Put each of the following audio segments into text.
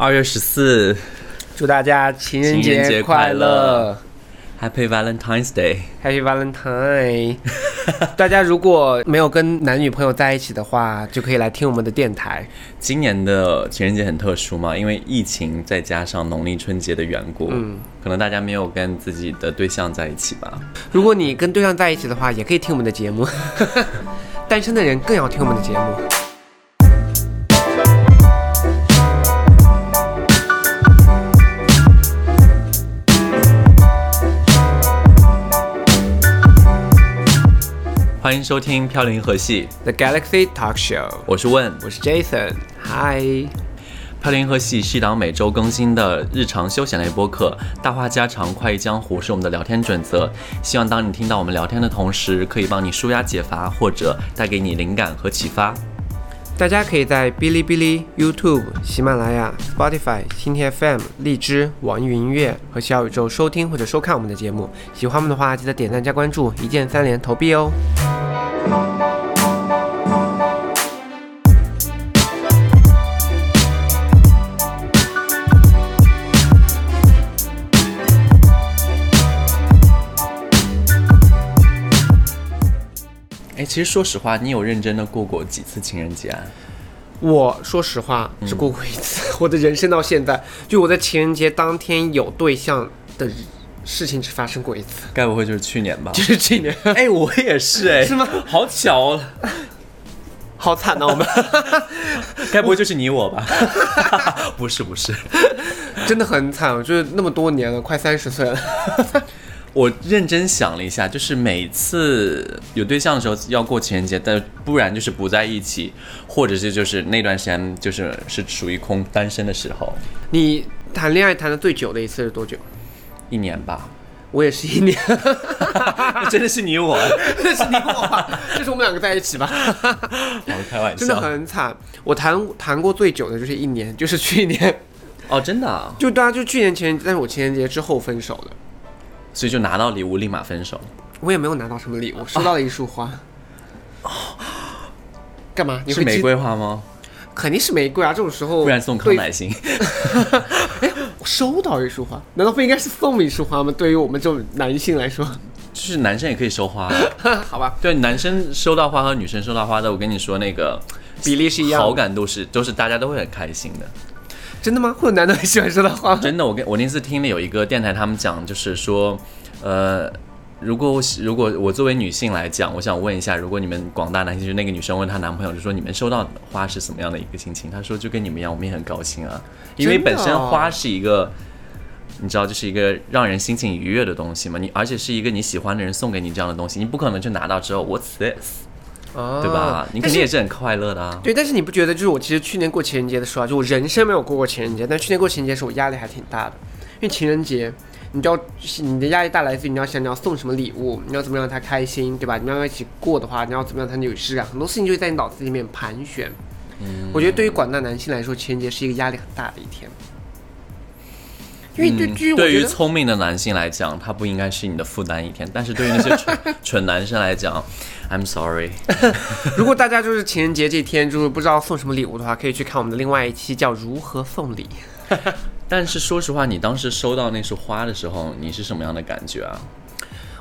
二月十四祝大家情人节节快乐乐，Happy Valentine's Day。，Happy Valentine！大家如果没有跟男女朋友在一起的话，就可以来听我们的电台。今年的情人节很特殊嘛，因为疫情再加上农历春节的缘故，嗯，可能大家没有跟自己的对象在一起吧。如果你跟对象在一起的话，也可以听我们的节目。单身的人更要听我们的节目。欢迎收听《飘零河系》，The Galaxy Talk Show，我是问。我是 Jason，嗨。飘零河系是一档每周更新的日常休闲类播客，大话家常、快意江湖是我们的聊天准则。希望当你听到我们聊天的同时，可以帮你舒压解乏，或者带给你灵感和启发。大家可以在哔哩哔哩、YouTube、喜马拉雅、Spotify、蜻蜓 FM、荔枝、网易云音乐和小宇宙收听或者收看我们的节目。喜欢我们的话，记得点赞加关注，一键三连投币哦。其实说实话，你有认真的过过几次情人节啊？我说实话，只过过一次，我的人生到现在，就我在情人节当天有对象的事情只发生过一次，该不会就是去年吧？就是去年，哎，我也是 哎，是吗？好巧哦，好惨啊！我们该不会就是你我吧？不是不是，真的很惨，我就是那么多年了，快三十岁了。我认真想了一下，就是每次有对象的时候要过情人节，但不然就是不在一起，或者是就是那段时间就是是属于空单身的时候，你谈恋爱谈的最久的一次是多久？一年吧。我也是一年，真的是你我，真的是你我吧？这是我们两个在一起吧？好开玩笑，真的很惨。我谈谈过最久的就是一年，就是去年，哦，真的、啊，就对啊就去年情人节，但是我情人节之后分手的。所以就拿到礼物立马分手。我也没有拿到什么礼物，收到了一束花。干嘛？你是？玫瑰花吗？肯定是玫瑰啊！这种时候不然送康乃馨。哎我收到一束花，难道不应该是送一束花吗？对于我们这种男性来说，就是男生也可以收花，好吧，对，男生收到花和女生收到花的，我跟你说那个比例是一样的。好感度是都是大家都会很开心的。真的吗？会有男的很喜欢收到花吗？真的，我跟我那次听了有一个电台，他们讲就是说，呃，如果我喜如果我作为女性来讲，我想问一下，如果你们广大男性，就那个女生问她男朋友，就说你们收到花是什么样的一个心情？她说就跟你们一样，我们也很高兴啊，因为本身哦花是一个。你知道，就是一个让人心情愉悦的东西嘛？你而且是一个你喜欢的人送给你这样的东西，你不可能就拿到之后 What's this，啊对吧？你肯定也是很快乐的啊。对，但是你不觉得，就是我其实去年过情人节的时候啊，就我人生没有过过情人节，但去年过情人节的时候，我压力还挺大的，因为情人节，你知道你的压力大来自于你要想你要送什么礼物，你要怎么让他开心，对吧？你们要一起过的话，你要怎么让他有仪式感，很多事情就会在你脑子里面盘旋。嗯我觉得对于广大男性来说，情人节是一个压力很大的一天，因为对嗯对于。聪明的男性来讲，他不应该是你的负担一天，但是对于那些蠢蠢 男生来讲，I'm sorry。如果大家就是情人节这天就是不知道送什么礼物的话，可以去看我们的另外一期叫《如何送礼》。但是说实话，你当时收到那束花的时候，你是什么样的感觉啊？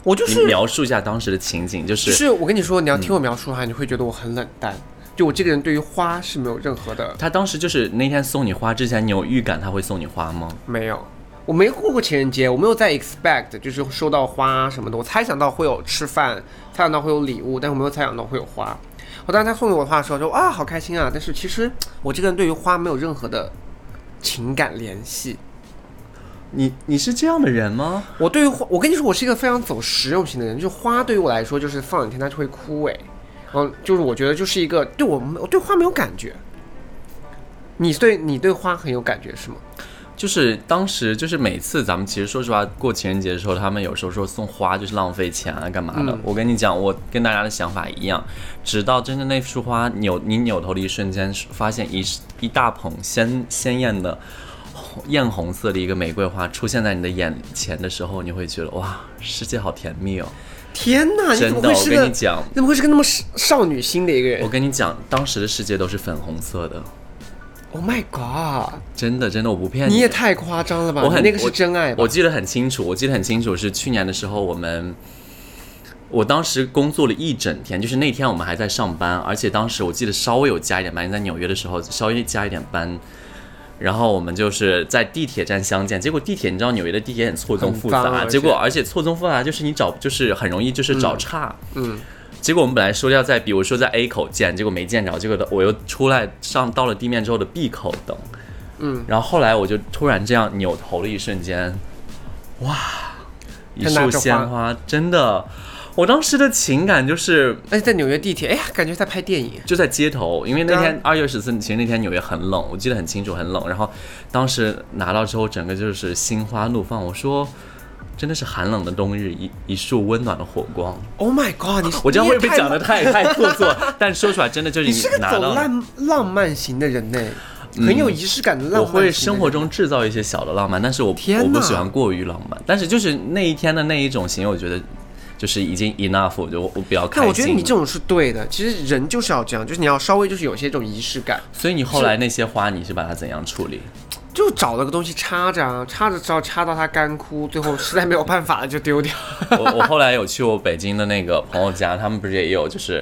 我就是描述一下当时的情景，就就是是我跟你说，你要听我描述的话，你会觉得我很冷淡。就我这个人对于花是没有任何的他当时就是那天送你花之前，你有预感他会送你花吗？没有，我没过过情人节，我没有在 expect 就是收到花什么的。我猜想到会有吃饭，猜想到会有礼物，但我没有猜想到会有花。我当时他送给我的花的时候，说啊好开心啊！但是其实我这个人对于花没有任何的情感联系。你你是这样的人吗？我对于花，我跟你说，我是一个非常走实用型的人。就是花对于我来说，就是放两天它就会枯萎。嗯，就是我觉得就是一个对我我对花没有感觉。你对你对花很有感觉是吗？就是当时就是每次咱们其实说实话过情人节的时候，他们有时候说送花就是浪费钱啊干嘛的。嗯我跟你讲，我跟大家的想法一样，直到真正那束花扭你扭头的一瞬间，发现一一大捧鲜鲜艳的红艳红色的一个玫瑰花出现在你的眼前的时候，你会觉得哇，世界好甜蜜哦！天哪，你怎真的，我跟你讲，怎么会是个那么少少女心的一个人我？跟你讲，当时的世界都是粉红色的。Oh my god！真的真的我不骗你你也太夸张了吧？我很那个是真爱吧？我记得很清楚，我记得很清楚，是去年的时候，我们，我当时工作了一整天，就是那天我们还在上班，而且当时我记得稍微有加一点班，在纽约的时候稍微加一点班，然后我们就是在地铁站相见，结果地铁你知道纽约的地铁很错综复杂，结果而且错综复杂就是你找就是很容易就是找岔，嗯，结果我们本来说要在，比如说在 A 口见，结果没见着，结果我又出来上到了地面之后的 B 口等，嗯，然后后来我就突然这样扭头的一瞬间，哇，一束鲜花，真的，我当时的情感就是而且在纽约地铁，哎呀，感觉在拍电影。就在街头，因为那天二月十四，其实那天纽约很冷，我记得很清楚，很冷。然后当时拿到之后，整个就是心花怒放，我说。真的是寒冷的冬日，一一束温暖的火光。Oh my god！你我这样会不会讲的太 太做作？但说出来真的就是你是个。浪浪漫型的人呢，很有仪式感的浪漫。我会生活。中制造一些小的浪漫，但是我天我不喜欢过于浪漫。但是就是那一天的那一种行为，我觉得就是已经 enough，我就我比较开心。但我觉得你这种是对的，其实人就是要这样，就是你要稍微就是有些这种仪式感，所以你后来那些花，你是把它怎样处理？就找了个东西插着啊，插着插插到它干枯，最后实在没有办法了就丢掉。我我后来有去我北京的那个朋友家，他们不是也有就是。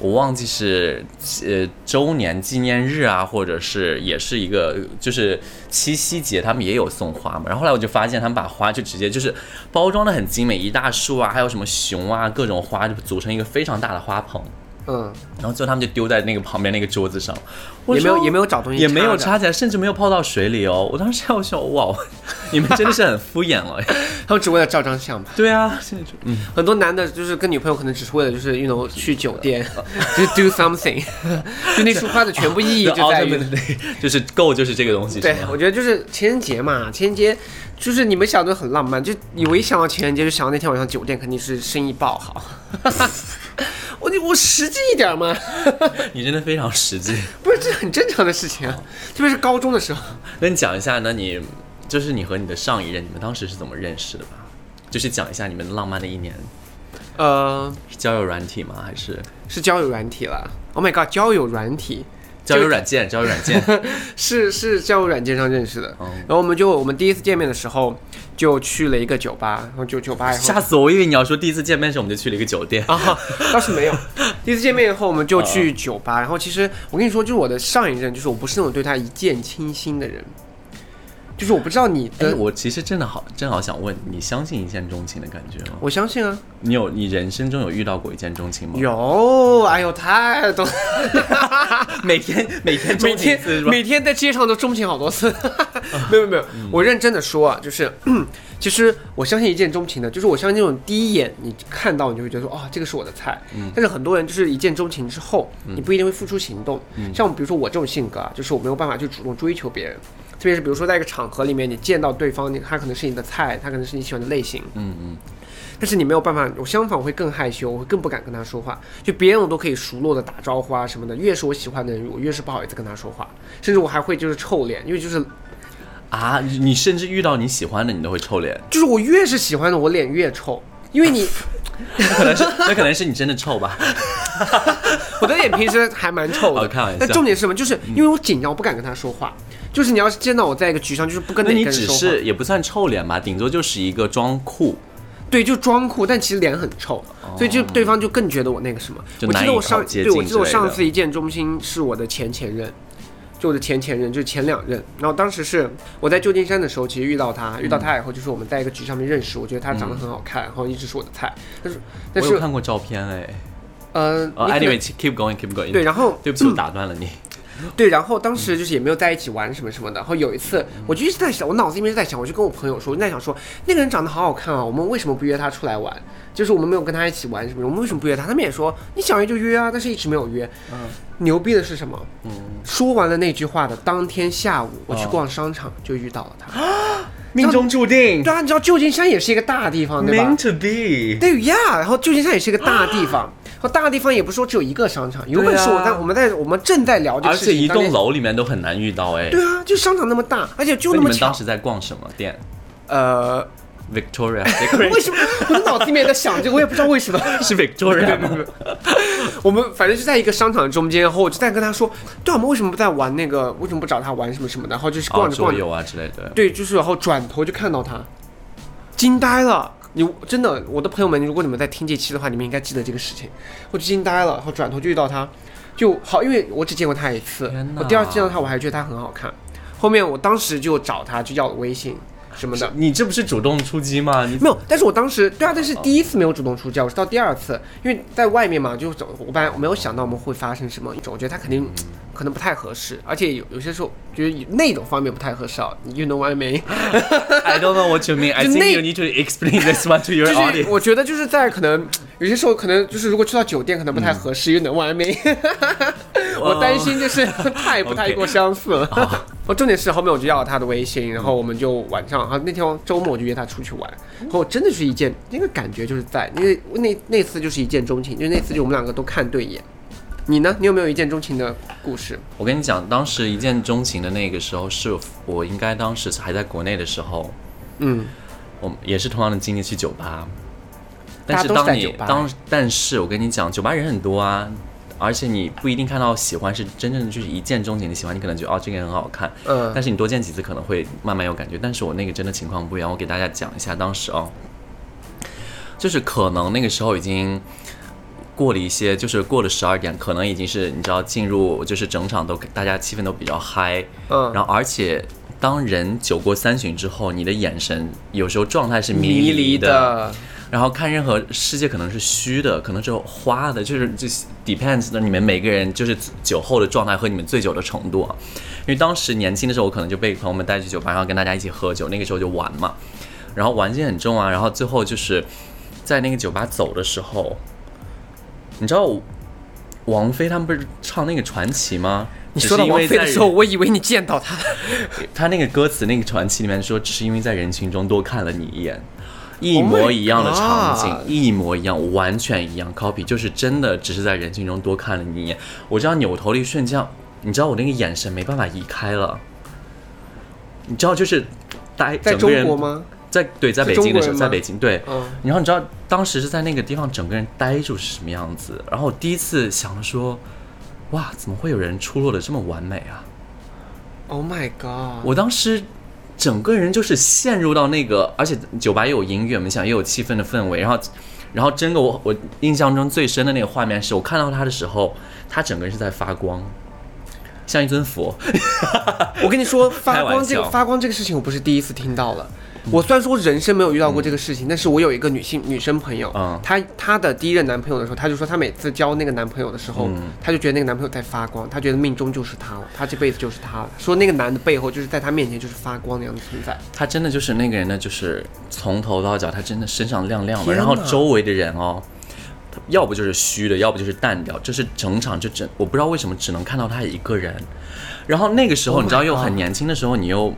我忘记是呃周年纪念日啊，或者是也是一个就是七夕节，他们也有送花嘛。然后后来我就发现他们把花就直接就是包装的很精美，一大束啊，还有什么熊啊，各种花就组成一个非常大的花棚。嗯，然后最后他们就丢在那个旁边那个桌子上，也没有也没有有找东西，也没有。插起来，甚至没有泡到水里哦。我当时要笑，哇，你们真的是很敷衍了。他们只为了照张相吧。对啊，现在就嗯，很多男的就是跟女朋友可能只是为了就是运动去酒店，就 do something，就那束花的全部意义就在于。就是够就是这个东西。对我觉得就是情人节嘛，情人节就是你们想的很浪漫，就你我一想到情人节就想到那天晚上酒店肯定是生意爆好。我我实际一点嘛，你真的非常实际。不是这很正常的事情啊，特别是高中的时候。那你讲一下，那你就是你和你的上一任，你们当时是怎么认识的吧？就是讲一下你们浪漫的一年，呃，是交友软体吗？还是是交友软体了。Oh my god，交友软体交友软件？交友软件。是是交友软件上认识的。嗯然后我们就我们第一次见面的时候就去了一个酒吧，然后就酒吧以后吓死我！我以为你要说第一次见面时我们就去了一个酒店。啊，倒是没有。第一次见面以后，我们就去酒吧。然后其实我跟你说，就是我的上一任，就是我不是那种对他一见倾心的人。就是我不知道你哎，的，我其实真的好，正好想问，你相信一见钟情的感觉吗？我相信啊，你有你人生中有遇到过一见钟情吗？，有，哎呦，太多，每天每天每天？每天在街上都钟情好多次。没有没有没有，我认真的说啊，就是。其实我相信一见钟情的，就是我相信那种第一眼你看到你就会觉得说，哦，这个是我的菜。但是很多人就是一见钟情之后，你不一定会付出行动。像比如说我这种性格啊，就是我没有办法去主动追求别人，特别是比如说在一个场合里面，你见到对方，你他可能是你的菜，他可能是你喜欢的类型，嗯嗯，但是你没有办法，我相反我会更害羞，我会更不敢跟他说话。就别人我都可以熟络的打招呼啊什么的，越是我喜欢的人，我越是不好意思跟他说话，甚至我还会就是臭脸，因为就是啊，你你甚至遇到你喜欢的，你都会臭脸。就是我越是喜欢的，我脸越臭，因为你 那可能是那可能是你真的臭吧？我的脸平时还蛮臭的，哦开玩笑但重点是什么？就是因为我紧张，我不敢跟他说话。就是你要是见到我在一个局上，就是不跟那你只哪个人说话，是也不算臭脸吧，顶多就是一个装酷。对，就装酷，但其实脸很臭，所以就对方就更觉得我那个什么。我记得我上对我记得我上次一见钟情是我的前前任，就我的前前任，就是前两任。然后当时是我在旧金山的时候，其实遇到他，遇到他以后就是我们在一个局上面认识，我觉得他长得很好看，然后一直是我的菜。但是但是我有看过照片哎。呃，，anyway，keep going，keep going。对，，然后对不起，我打断了你。对，然后当时就是也没有在一起玩什么什么的。然后有一次，我就一直在想，我脑子里面是在想，我就跟我朋友说，我就在想说，那个人长得好好看啊，我们为什么不约他出来玩？就是我们没有跟他一起玩什么，我们为什么不约他？他们也说你想约就约啊，但是一直没有约。嗯牛逼的是什么？嗯，说完了那句话的当天下午，我去哦逛商场就遇到了他。啊命中注定对啊，你知道旧金山也是一个大地方，对吧，meant？to be。对呀，然后旧金山也是一个大地方，和大地方也不是说只有一个商场，有本事我在我们在我们正在聊这个事情，而且一栋楼里面都很难遇到哎。对啊，就商场那么大，而且就那么巧你们当。时在逛什么店呃，？Victoria 为什么我的脑子里面在想这个，我也不知道为什么。是 Victoria 吗？我们反正是在一个商场中间，然后我就在跟他说，对啊，我们为什么不在玩那个？为什么不找他玩什么什么的？然后就是哦逛着逛着，桌游啊之类的。对，就是然后转头就看到他，惊呆了。你真的，我的朋友们，如果你们在听这期的话，你们应该记得这个事情。我就惊呆了，然后转头就遇到他，就好，因为我只见过他一次我第二次见到他，我还觉得他很好看。后面我当时就找他，就要了微信什么的，你这不是主动出击吗？你没有，但是我当时对啊，但是第一次没有主动出击，我是到第二次，因为在外面嘛，就走，我本来我没有想到我们会发生什么，我觉得他肯定可能不太合适，而且有有些时候觉得那种方面不太合适啊，你 you know what I mean？I don't know what you mean. I 就 think 那 you need to explain this one to your 就是 audience. 我觉得就是在可能有些时候可能就是如果去到酒店可能不太合适，you know what I mean？我担心就是太不太过相似了。我重点是后面我就要了他的微信，然后我们就晚上，啊那天周末我就约他出去玩，然后真的是一见那个感觉就是在，因为那那次就是一见钟情，就那次就我们两个都看对眼。你呢？你有没有一见钟情的故事？我跟你讲，当时一见钟情的那个时候，是我应该当时还在国内的时候，嗯，我们也是同样的经历去酒吧。但是是当你当，但是我跟你讲，酒吧人很多啊，而且你不一定看到喜欢是真正的就是一见钟情的喜欢，你可能觉得哦这个人很好看，嗯。但是你多见几次可能会慢慢有感觉。但是我那个真的情况不一样，我给大家讲一下当时哦，就是可能那个时候已经。过了一些，就是过了十二点，可能已经是你知道进入，就是整场都大家气氛都比较嗨，嗯。然后而且当人酒过三巡之后，你的眼神有时候状态是迷迷离的，的，然后看任何世界可能是虚的，可能是花的，就是这 depends 的你们每个人就是酒后的状态和你们醉酒的程度啊。因为当时年轻的时候，我可能就被朋友们带去酒吧，然后跟大家一起喝酒，那个时候就玩嘛，然后玩心很重啊，然后最后就是在那个酒吧走的时候，你知道王菲他们不是唱那个传奇吗？你说到王菲的时候，我以为你见到她了。他那个歌词那个传奇里面说，只是因为在人群中多看了你一眼，一 Oh 模一样的场景一模一样，完全一样，copy 就是真的只是在人群中多看了你一眼。我这样扭头的一瞬间，你知道我那个眼神没办法移开了，你知道就是呆，在中国吗？在对，在北京的时候，在北京对。嗯，然后你知道当时是在那个地方，整个人呆住是什么样子？然后我第一次想了说，哇，怎么会有人出落的这么完美啊？Oh my god！我当时整个人就是陷入到那个，而且酒吧又有音乐，我们想也有气氛的氛围，然后，然后真的我我印象中最深的那个画面是我看到他的时候，他整个人是在发光，像一尊佛。我跟你说，发光这个发光这个事情，我不是第一次听到了。我虽然说人生没有遇到过这个事情，但是我有一个女性女生朋友，嗯她她的第一任男朋友的时候，她就说她每次交那个男朋友的时候，嗯她就觉得那个男朋友在发光，她觉得命中就是他了，她这辈子就是他了。说那个男的背后就是在她面前就是发光那样的存在。他真的就是那个人呢，就是从头到脚，他真的身上亮亮的，然后周围的人哦，要不就是虚的，要不就是淡掉，这是整场就整，我不知道为什么只能看到他一个人。然后那个时候 Oh 你知道又很年轻的时候，你又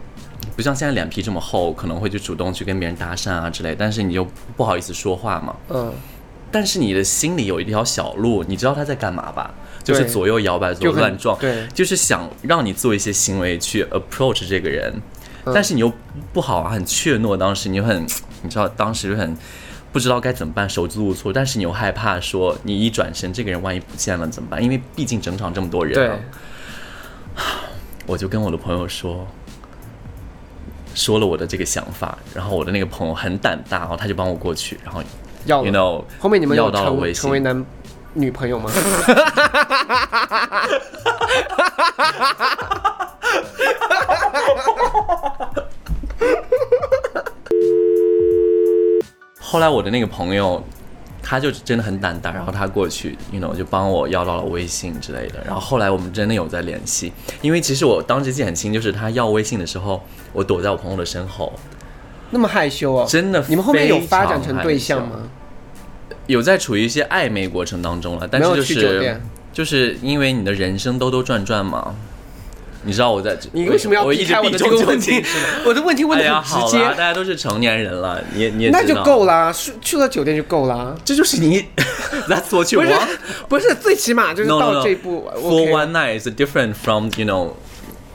不像现在脸皮这么厚，可能会去主动去跟别人搭讪啊之类，但是你又不好意思说话嘛。嗯，但是你的心里有一条小路，你知道他在干嘛吧？就是左右摇摆，左右乱撞，对就是想让你做一些行为去 approach 这个人，嗯但是你又不好啊，很怯懦，当时你很，你知道当时就很不知道该怎么办，手足无措，但是你又害怕说你一转身，这个人万一不见了怎么办？因为毕竟整场这么多人、对啊，，我就跟我的朋友说。说了我的这个想法，然后我的那个朋友很胆大，然后他就帮我过去，然后要 you。know 后面你们有要到了成微信成为男女朋友吗？后来我的那个朋友，他就真的很胆大，然后他过去，you know 就帮我要到了微信之类的。然后后来我们真的有在联系，因为其实我当时记很清，就是他要微信的时候，我躲在我朋友的身后，那么害羞哦，真的你们后面有发展成对象吗？有在处于一些暧昧过程当中了，但是就是就是因为你的人生兜兜转转嘛，你知道我在你为什么要避开我的这个问题？我的问题问的很直接，好啦，大家都是成年人了，你也你也那就够啦，去去了酒店就够啦。这就是你，That's what you 不是 want。不是，最起码就是到.这一步。For one night is different from you know,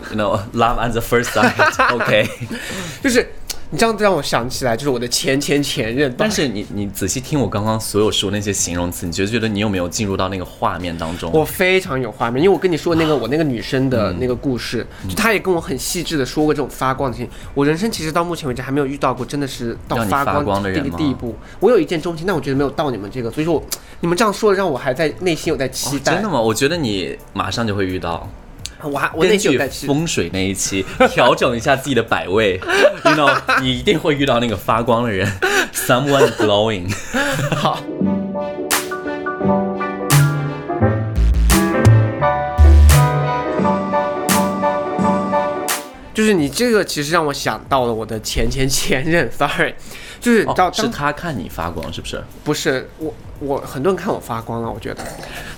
you know, love at the first sight. OK，就是你这样子让我想起来，就是我的前前前任。但是你你仔细听我刚刚所有说那些形容词，你觉得觉得你有没有进入到那个画面当中？我非常有画面，因为我跟你说那个我那个女生的那个故事，就她也跟我很细致的说过这种发光的事情。我人生其实到目前为止还没有遇到过真的是到发光的人吗个地步。我有一见钟情，但我觉得没有到你们这个，所以说我你们这样说的让我还在内心有在期待。哦真的吗？我觉得你马上就会遇到。我还我内根据心有在期待。风水那一期调整一下自己的摆位，you know，你一定会遇到那个发光的人，someone glowing。好。就是你这个，其实让我想到了我的前前前任，sorry，就是你知道哦，是他看你发光，是不是？不是我我很多人看我发光了，我觉得，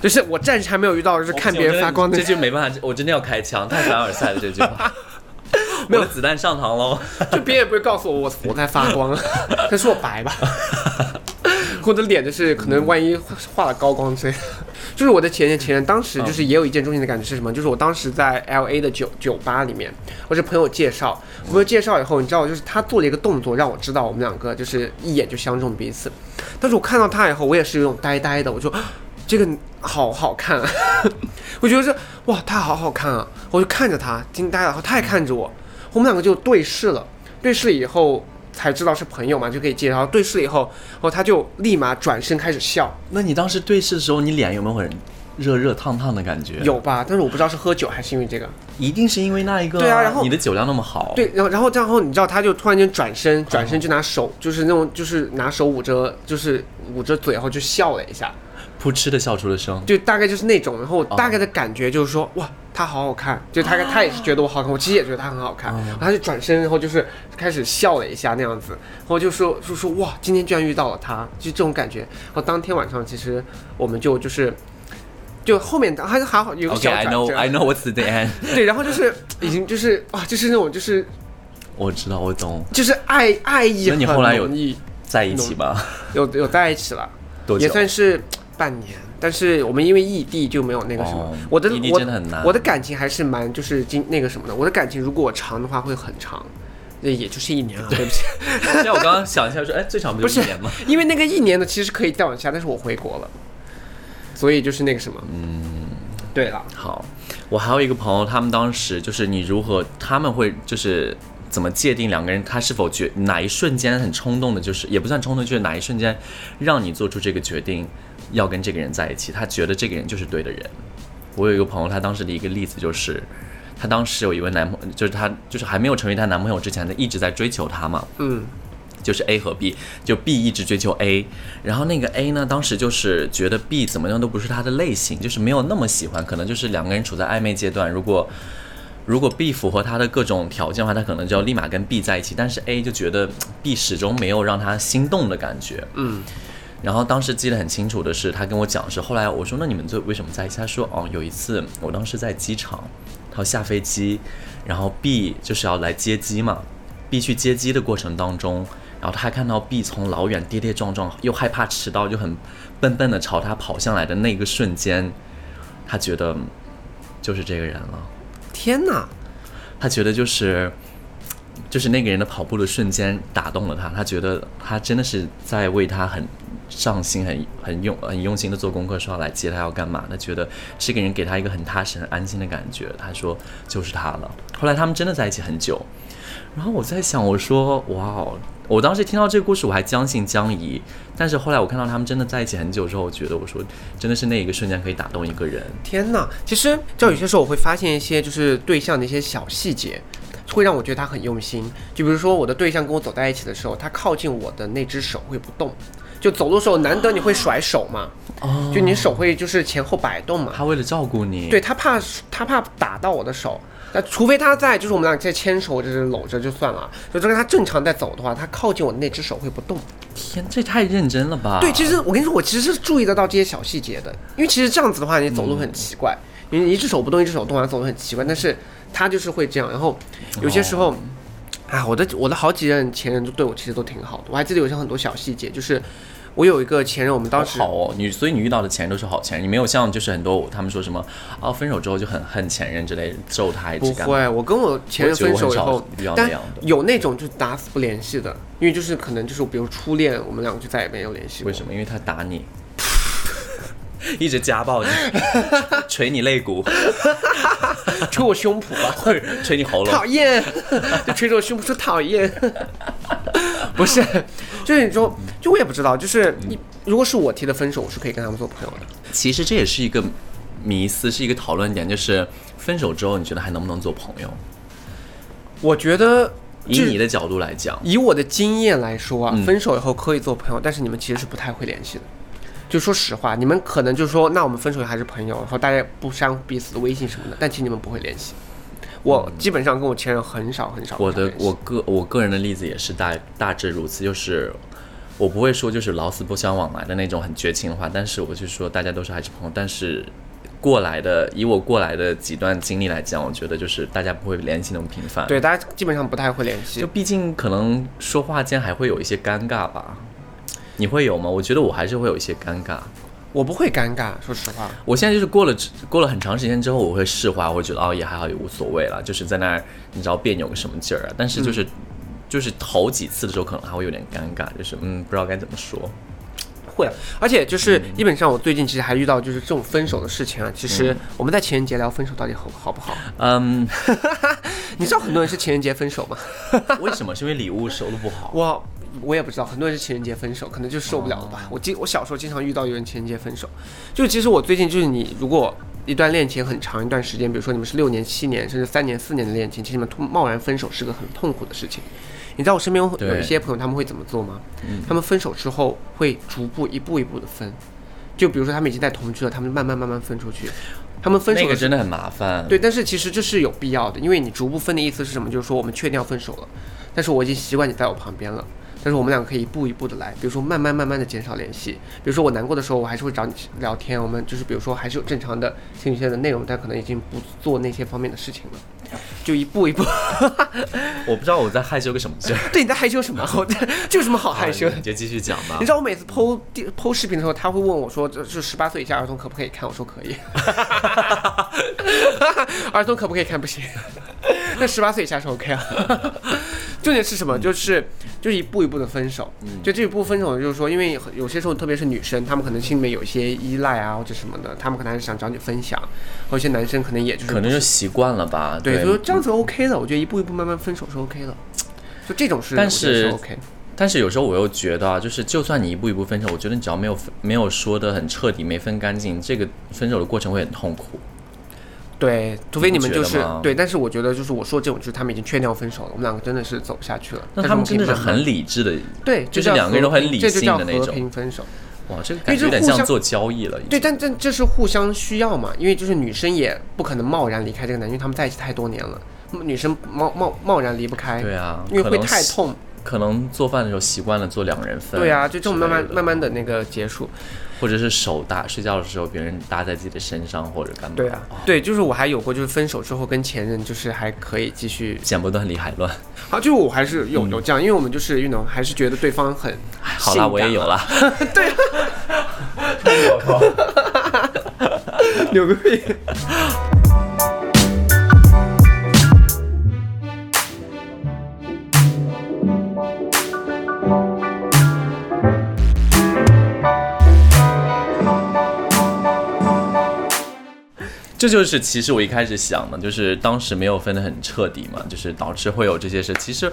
就是我暂时还没有遇到就是看别人发光的这，就没办法，我真的要开枪，太凡尔赛了这句话。没有子弹上膛喽！就别人也不会告诉我我我在发光，可是我白吧，我的脸就是可能万一画了高光之类的。就是我的前任前任，当时就是也有一见钟情的感觉是什么？就是我当时在 L A 的酒酒吧里面，我是朋友介绍，朋友介绍以后，你知道，就是他做了一个动作，让我知道我们两个就是一眼就相中彼此。但是我看到他以后，我也是有种呆呆的，我说啊 这个好好看、啊，我觉得这哇，他好好看啊，我就看着他惊呆了，然后他也看着我，我们两个就对视了，对视了以后才知道是朋友嘛，就可以介绍。对视了以后，然后他就立马转身开始笑，那你当时对视的时候，你脸有没有很热热烫烫的感觉？，有吧？但是我不知道是喝酒还是因为这个。一定是因为那一个、对啊然后你的酒量那么好，，对，然后然后然后你知道，他就突然间转身，转身就拿手，就是那种就是拿手捂着，就是捂着嘴，然后就笑了一下，噗嗤的笑出了声。就大概就是那种。然后大概的感觉就是说，哇，他好好看，就他他也是觉得我好看，我其实也觉得他很好看。然后他就转身，然后就是开始笑了一下那样子，然后就说就说哇，今天居然遇到了他，就这种感觉。然后当天晚上其实我们就就是。就后面还还好有个小 OK，I、know, I know what's the end。对，然后就是已经就是啊，就是那种就是我知道，我懂。就是爱爱意那你后来有在一起吗？有有在一起了，多久也？算是半年。但是我们因为异地就没有那个什么，哦我的我我的感情还是蛮就是经那个什么的，我的感情如果长的话会很长，那也就是一年啊，对。不起，对，我刚刚想一下说，哎，最长不不就是一年吗？因为那个一年的其实可以再往下，但是我回国了，所以就是那个什么，嗯，对了，好，我还有一个朋友，他们当时就是你如何，他们会就是怎么界定两个人他是否决哪一瞬间很冲动的，就是也不算冲动，就是哪一瞬间让你做出这个决定要跟这个人在一起，他觉得这个人就是对的人。我有一个朋友，他当时的一个例子就是，他当时有一位男朋友，就是他就是还没有成为她男朋友之前，他一直在追求他嘛，嗯，就是 A 和 B，就 B 一直追求 A，然后那个 A 呢，当时就是觉得 B 怎么样都不是他的类型，就是没有那么喜欢，可能就是两个人处在暧昧阶段。如果如果 B 符合他的各种条件的话，他可能就要立马跟 B 在一起，但是 A 就觉得 B 始终没有让他心动的感觉。嗯，然后当时记得很清楚的是，他跟我讲是后来我说那你们最为什么在一起？他说哦，有一次我当时在机场，他下飞机，然后 B 就是要来接机嘛，B 去接机的过程当中，然后他还看到 B 从老远跌跌撞撞，又害怕迟到，就很笨笨的朝他跑向来的那个瞬间，他觉得嗯就是这个人了。天哪，他觉得就是就是那个人的跑步的瞬间打动了他，他觉得他真的是在为他很上心、很很用很用心的做功课，说要来接他要干嘛。他觉得这个人给他一个很踏实、很安心的感觉。他说就是他了。后来他们真的在一起很久。然后我在想，我说哇，我当时听到这个故事我还将信将疑，但是后来我看到他们真的在一起很久之后，我觉得我说真的是那一个瞬间可以打动一个人。天哪！其实，就有些时候我会发现一些就是对象的一些小细节，会让我觉得他很用心。就比如说我的对象跟我走在一起的时候，他靠近我的那只手会不动，就走路的时候难得你会甩手嘛，哦就你手会就是前后摆动嘛。他为了照顾你，对他怕他怕打到我的手，那除非他在，就是我们俩在牵手，就是搂着就算了。就这个他正常在走的话，他靠近我的那只手会不动。天，这太认真了吧？对，其实我跟你说，我其实是注意得到这些小细节的，因为其实这样子的话，你走路很奇怪，你一只手不动，一只手动啊，走路很奇怪。但是他就是会这样，然后有些时候，啊，我的我的好几任前任都对我其实都挺好的，我还记得有些很多小细节，就是我有一个前任，我们当时好哦，你所以你遇到的前任都是好前任，你没有像就是很多他们说什么啊，分手之后就很恨前任之类，咒他一直干嘛。不会，我跟我前任分手以后但有那种就是打死不联系的，因为就是可能就是比如初恋，我们两个就再也没有联系过。为什么？因为他打你，一直家暴你，捶你肋骨，捶我胸脯吧，或者捶你喉咙。讨厌，就捶着我胸脯说讨厌。不是，就是你说，就我也不知道，就是你如果是我提的分手，我是可以跟他们做朋友的。其实这也是一个迷思，是一个讨论点，就是分手之后你觉得还能不能做朋友？我觉得，以你的角度来讲，以我的经验来说啊，嗯分手以后可以做朋友，但是你们其实是不太会联系的。就说实话，你们可能就说，那我们分手还是朋友，然后大家不删彼此的微信什么的，但其实你们不会联系。我基本上跟我前任很少很少我的。我个我个人的例子也是大大致如此，就是我不会说就是老死不相往来的那种很绝情的话，但是我就说大家都是还是朋友，但是过来的以我过来的几段经历来讲，我觉得就是大家不会联系那么频繁，，对，大家基本上不太会联系就。毕竟可能说话间还会有一些尴尬吧。你会有吗？我觉得我还是会有一些尴尬。我不会尴尬，说实话。我现在就是过了过了很长时间之后，我会释怀，我会觉得哦也还好，也无所谓了，就是在那儿你知道别扭个什么劲儿啊。但是就是、就是头几次的时候，可能还会有点尴尬，就是嗯不知道该怎么说。会，而且就是基本上我最近其实还遇到就是这种分手的事情啊。其实我们在情人节聊分手到底好好不好？嗯，你知道很多人是情人节分手吗？为什么？是因为礼物收的不好。我我也不知道，很多人是情人节分手，可能就受不了了吧。我经我小时候经常遇到有人情人节分手，就其实我最近就是你如果一段恋情很长一段时间，比如说你们是六年、七年甚至三年、四年的恋情，其实你们突贸然分手是个很痛苦的事情。你知道我身边有对一些朋友他们会怎么做吗？他们分手之后会逐步一步一步的分，就比如说他们已经在同居了，他们慢慢慢慢分出去。他们分手的时那个真的很麻烦。对，但是其实这是有必要的，因为你逐步分的意思是什么？就是说我们确定要分手了，但是我已经习惯你在我旁边了，但是我们两个可以一步一步的来，比如说慢慢慢慢的减少联系，比如说我难过的时候，我还是会找你聊天，我们就是比如说还是有正常的情侣线的内容，但可能已经不做那些方面的事情了，就一步一步。我不知道我在害羞个什么劲儿。对，你在害羞什么？我这有什么好害羞的你？就继续讲吧你知。道我每次剖第剖视频的时候，他会问我说：“就是十八岁以下儿童可不可以看？”我说可以。儿童可不可以看？不行。那十八岁以下是 OK 啊。重点是什么？就是就是一步一步的分手。就这一步分手，就是说，因为有些时候，特别是女生，她们可能心里面有一些依赖啊，或者什么的，她们可能还是想找你分享。或有些男生可能也就是可能就习惯了吧。对，所以这样子 OK 的。我觉得一步一步慢慢分手是 OK 的。就这种事，但是是 OK。但是有时候我又觉得啊，就是就算你一步一步分手，我觉得你只要没有分没有说的很彻底，没分干净，这个分手的过程会很痛苦。对，除非你们就是对，但是我觉得就是我说这种，就是他们已经确定要分手了，我们两个真的是走不下去了。但那他们真的是很理智的，对，就是两个人都很理性的那种平分手。哇，这个感觉有点像做交易了。对，但但这是互相需要嘛，因为就是女生也不可能贸然离开这个男，因为他们在一起太多年了，女生贸贸贸然离不开，对啊，因为会。太痛。可能做饭的时候习惯了做两人份。对啊，就这种慢慢慢慢的那个结束。或者是手搭睡觉的时候别人搭在自己的身上或者干嘛。对啊，对，就是我还有过，就是分手之后跟前任就是还可以继续，剪不断理还乱。啊，就我还是有有这样，因为我们就是运动，还是觉得对方很好啦，我也有了，啦。扭 个屁。这就是其实我一开始想的，就是当时没有分得很彻底嘛，就是导致会有这些事。其实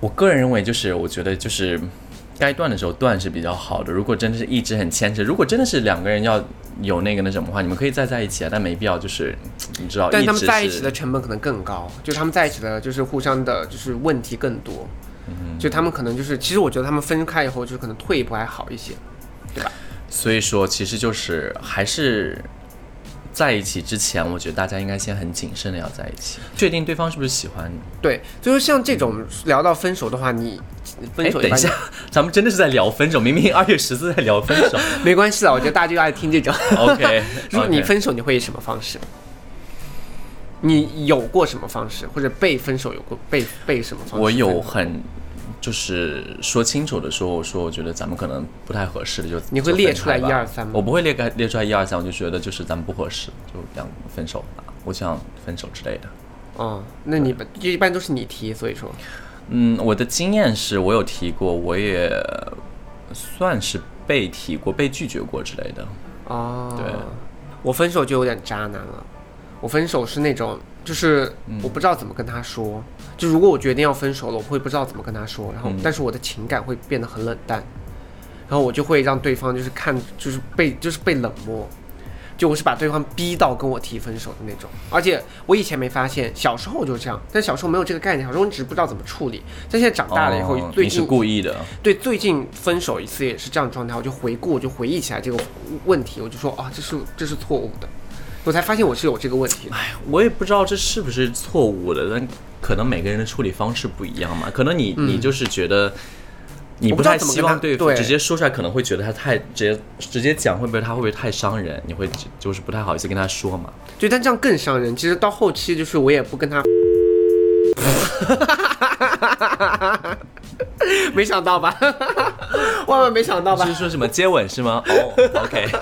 我个人认为，就是我觉得就是该断的时候断是比较好的。如果真的是一直很牵扯，如果真的是两个人要有那个那什么的话，你们可以再在一起啊，但没必要就是你知道，但他们在一起的成本可能更高，就他们在一起的，就是互相的，就是问题更多。就他们可能就是，其实我觉得他们分开以后，就是可能退一步还好一些，对吧？所以说，其实就是还是在一起之前，我觉得大家应该先很谨慎的要在一起，确定对方是不是喜欢你。对，就是像这种聊到分手的话，你分哎，手等一下，咱们真的是在聊分手，明明二月十四在聊分手。没关系的，我觉得大家就爱听这种。OK，如果你分手，你会以什么方式？你有过什么方式，或者被分手有过被被什么方式？我有很就是说清楚的说，我说我觉得咱们可能不太合适的，就你会列出来一二三吗我不会列开列出来一二三，我就觉得就是咱们不合适，就两个分手吧，我想分手之类的。哦，那你们就一般都是你提，所以说，嗯，我的经验是我有提过，我也算是被提过、被拒绝过之类的。哦，对，我分手就有点渣男了。我分手是那种，就是嗯我不知道怎么跟他说。就如果我决定要分手了，我会不知道怎么跟他说，然后、嗯但是我的情感会变得很冷淡，然后我就会让对方就是看就是被就是被冷漠。就我是把对方逼到跟我提分手的那种，而且我以前没发现，小时候就是这样，但小时候没有这个概念，小时候你只是不知道怎么处理。但现在长大了以后，哦你是最近故意的，对，最近分手一次也是这样的状态，我就回顾，我就回忆起来这个问题，我就说啊，这是这是错误的，我才发现我是有这个问题哎。我也不知道这是不是错误的，但可能每个人的处理方式不一样嘛。可能你、你就是觉得你不太希望对对直接说出来，可能会觉得他太直接直接讲会不会他会不会太伤人？你会就是不太好意思跟他说嘛。对，但这样更伤人。其实到后期就是我也不跟他，没想到吧？万万没想到吧是？说什么接吻是吗？哦，OK，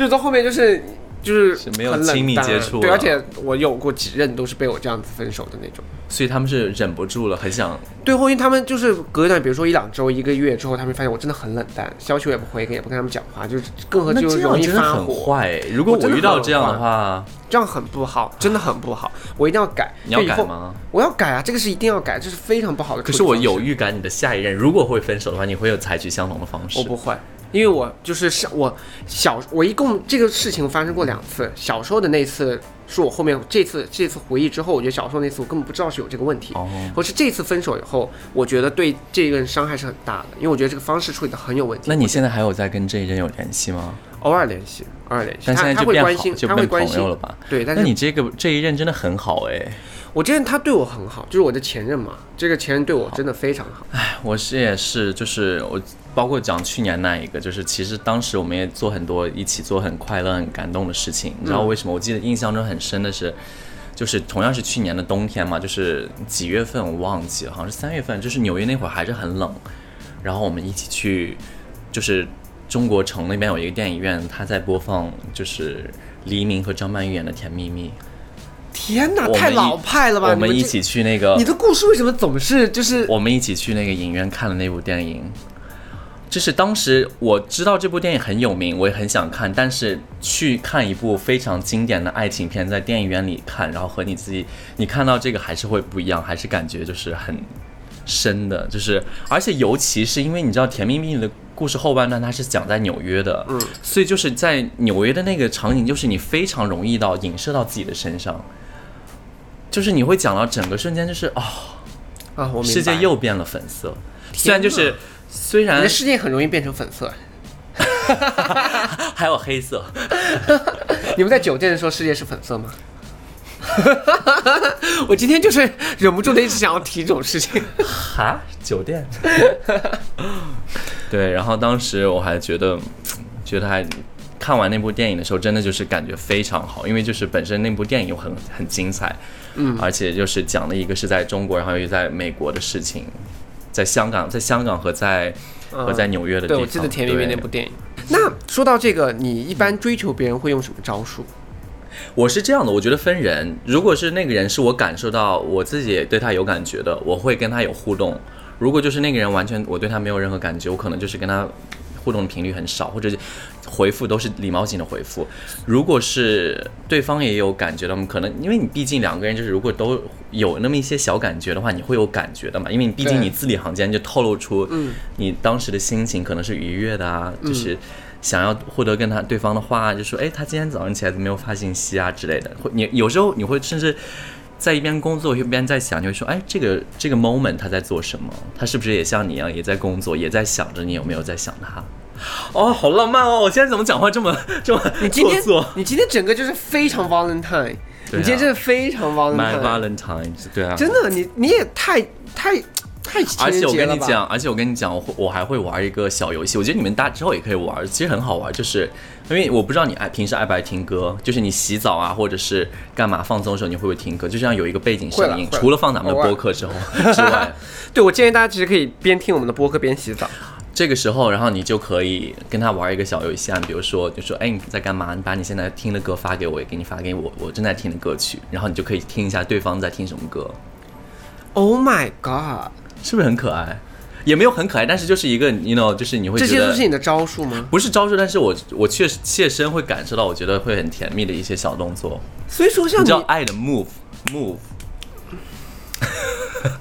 就是到后面就是就是是没有亲密接触对而且我有过几任都是被我这样子分手的那种。所以他们是忍不住了，很想对，后因为他们就是隔一段，比如说一两周、一个月之后，他们发现我真的很冷淡，消息我也不回，也不跟他们讲话，就是更和那这就容易发火，坏欸。如果我遇到这样的话，这样很不好，真的很不好，我一定要改。你要？改吗？我要改啊，这个是一定要改，这是非常不好的可是我。有预感，你的下一任如果会分手的话，你会有采取相同的方式。我不会，因为我就是小我小我一共这个事情发生过两次，小时候的那次是我后面这次这次回忆之后，我觉得小时候那次我根本不知道是有这个问题，哦，或是这次分手以后，我觉得对这个人伤害是很大的，因为我觉得这个方式处理的很有问题。那你现在还有在跟这一任有联系吗？偶尔联系，偶尔联系，但现他在就变好，就变朋友了吧？对，但是那你这个这一任真的很好哎，我这任他对我很好，就是我的前任嘛，这个前任对我真的非常好。我是也是，就是我包括讲去年那一个，就是其实当时我们也做很多一起做很快乐、很感动的事情。你知道为什么？我记得印象中很深的是，就是同样是去年的冬天嘛，就是几月份我忘记了，好像是三月份，就是纽约那会儿还是很冷，然后我们一起去，就是中国城那边有一个电影院，他在播放就是黎明和张曼玉演的《甜蜜蜜》，天哪，我们一太老派了吧！我们，一起去那个你的故事为什么总是就是我们一起去那个影院看了那部电影。就是当时我知道这部电影很有名，我也很想看，但是去看一部非常经典的爱情片，在电影院里看，然后和你自己你看到这个还是会不一样，还是感觉就是很深的，就是而且尤其是因为你知道《甜蜜蜜》的故事后半段它是讲在纽约的，嗯，所以就是在纽约的那个场景，就是你非常容易到影射到自己的身上，就是你会讲到整个瞬间就是哦。啊，我世界又变了粉色。虽然就是虽然你的世界很容易变成粉色。还有黑色，你们在酒店的时候，世界是粉色吗？我今天就是忍不住的一直想要提这种事情。哈，酒店。对，然后当时我还觉得，觉得还看完那部电影的时候，真的就是感觉非常好，因为就是本身那部电影又很很精彩，嗯，而且就是讲了一个是在中国，然后又在美国的事情，在香港，在香港和在和在纽约的地对，我记得《甜蜜蜜》那部电影。那说到这个，你一般追求别人会用什么招数？我是这样的，我觉得分人。如果是那个人是我感受到我自己也对他有感觉的，我会跟他有互动。如果就是那个人完全我对他没有任何感觉，我可能就是跟他互动的频率很少，或者是回复都是礼貌性的回复。如果是对方也有感觉的，我们可能因为你毕竟两个人就是如果都有那么一些小感觉的话，你会有感觉的嘛，因为你毕竟你字里行间就透露出嗯你当时的心情可能是愉悦的啊，就是想要获得跟他对方的话，就说哎，他今天早上起来怎么没有发信息啊之类的。会你有时候你会甚至在一边工作一边在想，就会说哎，这个这个 moment 他在做什么？他是不是也像你一样也在工作，也在想着你有没有在想他？哦，好浪漫哦！我现在怎么讲话这么 这么你今天你今天整个就是非常 Valentine，、啊你今天真的非常 Valentine，Valentine，对啊，真的，你你也太太太情而且我？跟你讲，而且我跟你讲，我会我还会玩一个小游戏，我觉得你们大之后也可以玩，其实很好玩，就是因为我不知道你爱平时爱不爱听歌，就是你洗澡啊，或者是干嘛放松的时候，你会不会听歌？就这样有一个背景声音，除了放咱们的播客之后之外，对我建议大家其实可以边听我们的播客边洗澡。这个时候，然后你就可以跟他玩一个小游戏啊，比如说，就说，哎，你在干嘛？你把你现在听的歌发给我，也给你发给我我正在听的歌曲，然后你就可以听一下对方在听什么歌，Oh my god！是不是很可爱？也没有很可爱，但是就是一个，you know，就是你会这觉得些都是你的招数吗？不是招数，但是我我确实切身会感受到，我觉得会很甜蜜的一些小动作。所以说像你你知道爱的 move move。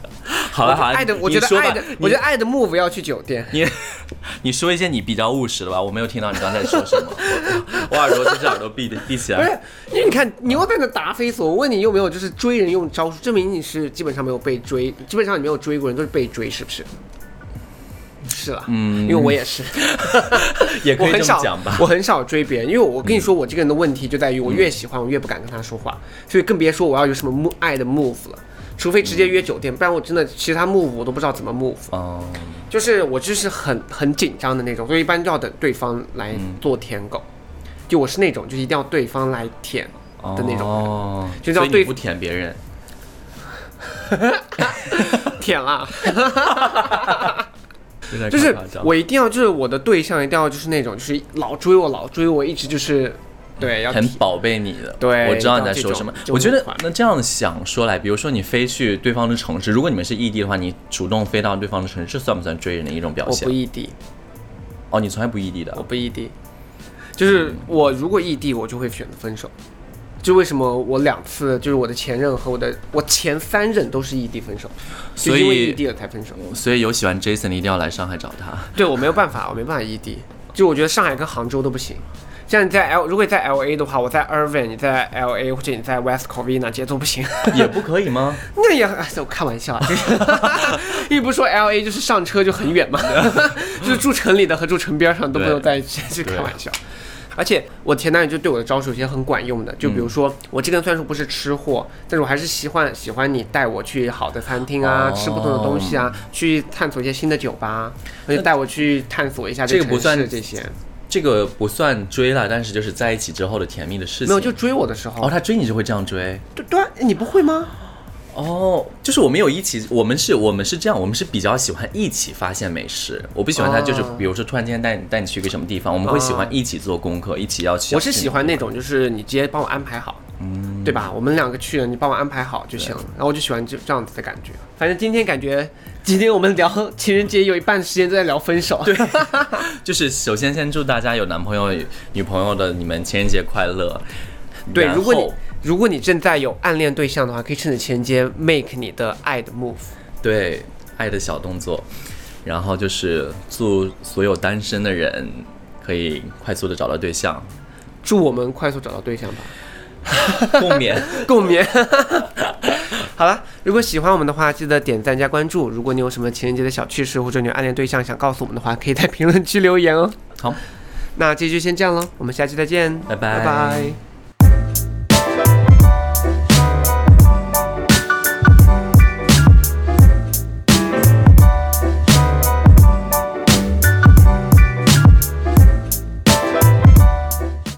好了好了，爱的，我觉得爱的，我觉得爱的 move 要去酒店。你 你说一些你比较务实的吧，我没有听到你刚才说什么，我耳朵这耳朵闭的闭起来不是。，因为你看你又在那答非所问，我问你有没有就是追人用招数，证明你是基本上没有被追，基本上你没有追过人，都是被追，是不是？是了，嗯，因为我也是，也可以我很少这么讲吧，。我很少追别人，因为我跟你说，我这个人的问题就在于我越喜欢，我越不敢跟他说话，所以更别说我要有什么 move 爱的 move 了，除非直接约酒店，不然我真的其他 move 我都不知道怎么 move。哦，就是我就是很很紧张的那种，所以一般就要等对方来做舔狗。就我是那种，就一定要对方来舔的那种人，哦，就叫对不舔别人，舔啦。就是我一定要，就是我的对象一定要就是那种，就是老追我，老追我，一直就是对要很宝贝你的，对我知道你在说什么。我觉得那这样想说来，比如说你飞去对方的城市，如果你们是异地的话，你主动飞到对方的城市，这算不算追人的一种表现？我不？异地，哦，你从来不异地的。我，不异地，就是我如果异地，我就会选择分手。就为什么我两次就是我的前任和我的我前三任都是异地分手，就所以因为异地了才分手。所以有喜欢 Jason 的一定要来上海找他。对我没有办法，我没办法异地。就我觉得上海跟杭州都不行。像你在 L，如果你在 L A 的话，我在 Irvine，你在 L A 或者你在 West Covina，节奏不行。也不可以吗？那也哎，我开玩笑啊，就是，因为不是说 L A 就是上车就很远嘛，就是住城里的和住城边上都不能在一起，是开玩笑。而且我前男友就对我的招数有些很管用的，就比如说、我这个人虽然说不是吃货，但是我还是喜欢喜欢你带我去好的餐厅啊，哦吃不同的东西啊，去探索一些新的酒吧，而且带我去探索一下城市这个不算这些，这个不算追了，但是就是在一起之后的甜蜜的事情。没有就追我的时候，哦，他追你就会这样追。对对啊，你不会吗？哦，就是我们有一起，我们是我们是这样，我们是比较喜欢一起发现美食。我不喜欢他就是，哦比如说突然间带你带你去一个什么地方，我们会喜欢一起做功课，一起要去。我是喜欢那种，就是你直接帮我安排好，嗯，对吧？我们两个去了，你帮我安排好就行了。然后我就喜欢这这样子的感觉。反正今天感觉，今天我们聊情人节有一半时间都在聊分手。对，就是首先先祝大家有男朋友、女朋友的你们情人节快乐。对，如果你后如果你正在有暗恋对象的话，可以趁着情人节 make 你的爱的 move。对爱的小动作，然后就是祝所有单身的人可以快速的找到对象，祝我们快速找到对象吧，共勉。共勉。好了，如果喜欢我们的话，记得点赞加关注。如果你有什么情人节的小趣事，或者你有暗恋对象想告诉我们的话，可以在评论区留言哦。好，那这期就先这样喽，我们下期再见，拜拜拜拜